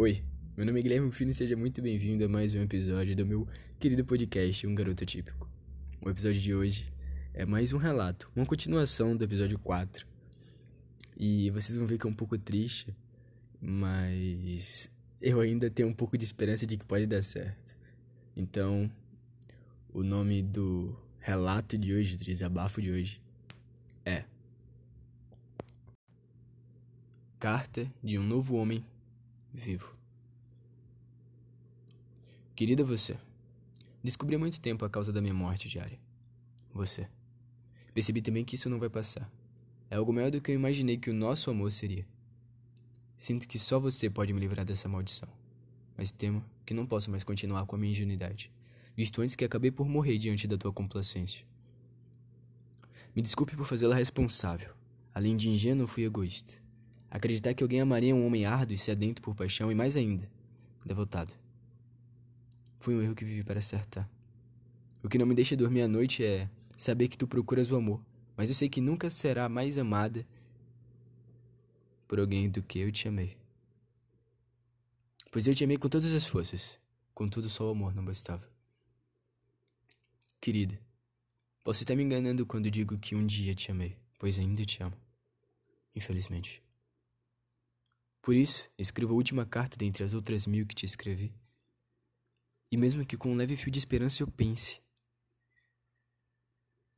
Oi, meu nome é Guilherme Fino e seja muito bem-vindo a mais um episódio do meu querido podcast Um Garoto Típico. O episódio de hoje é mais um relato, uma continuação do episódio 4. E vocês vão ver que é um pouco triste, mas eu ainda tenho um pouco de esperança de que pode dar certo. Então, o nome do relato de hoje, do desabafo de hoje, é Carta de um Novo Homem vivo. Querida você, descobri há muito tempo a causa da minha morte diária. Você. Percebi também que isso não vai passar. É algo maior do que eu imaginei que o nosso amor seria. Sinto que só você pode me livrar dessa maldição. Mas temo que não posso mais continuar com a minha ingenuidade, visto antes que acabei por morrer diante da tua complacência. Me desculpe por fazê-la responsável. Além de ingênuo, fui egoísta. Acreditar que alguém amaria um homem árduo e sedento por paixão e mais ainda, devotado. Foi um erro que vivi para acertar. O que não me deixa dormir à noite é saber que tu procuras o amor, mas eu sei que nunca será mais amada por alguém do que eu te amei. Pois eu te amei com todas as forças, contudo só o amor não bastava. Querida, posso estar me enganando quando digo que um dia te amei, pois ainda te amo. Infelizmente. Por isso, escrevo a última carta dentre as outras mil que te escrevi. E mesmo que com um leve fio de esperança eu pense.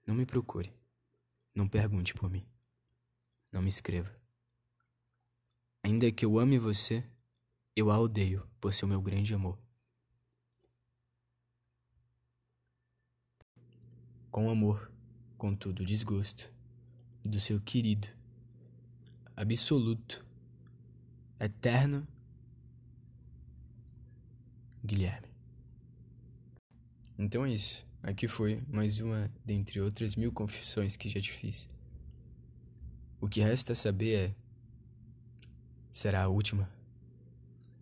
Não me procure. Não pergunte por mim. Não me escreva. Ainda que eu ame você, eu a odeio por ser o meu grande amor. Com amor, contudo, desgosto do seu querido, absoluto eterno Guilherme. Então é isso. Aqui foi mais uma dentre outras mil confissões que já te fiz. O que resta saber é: será a última?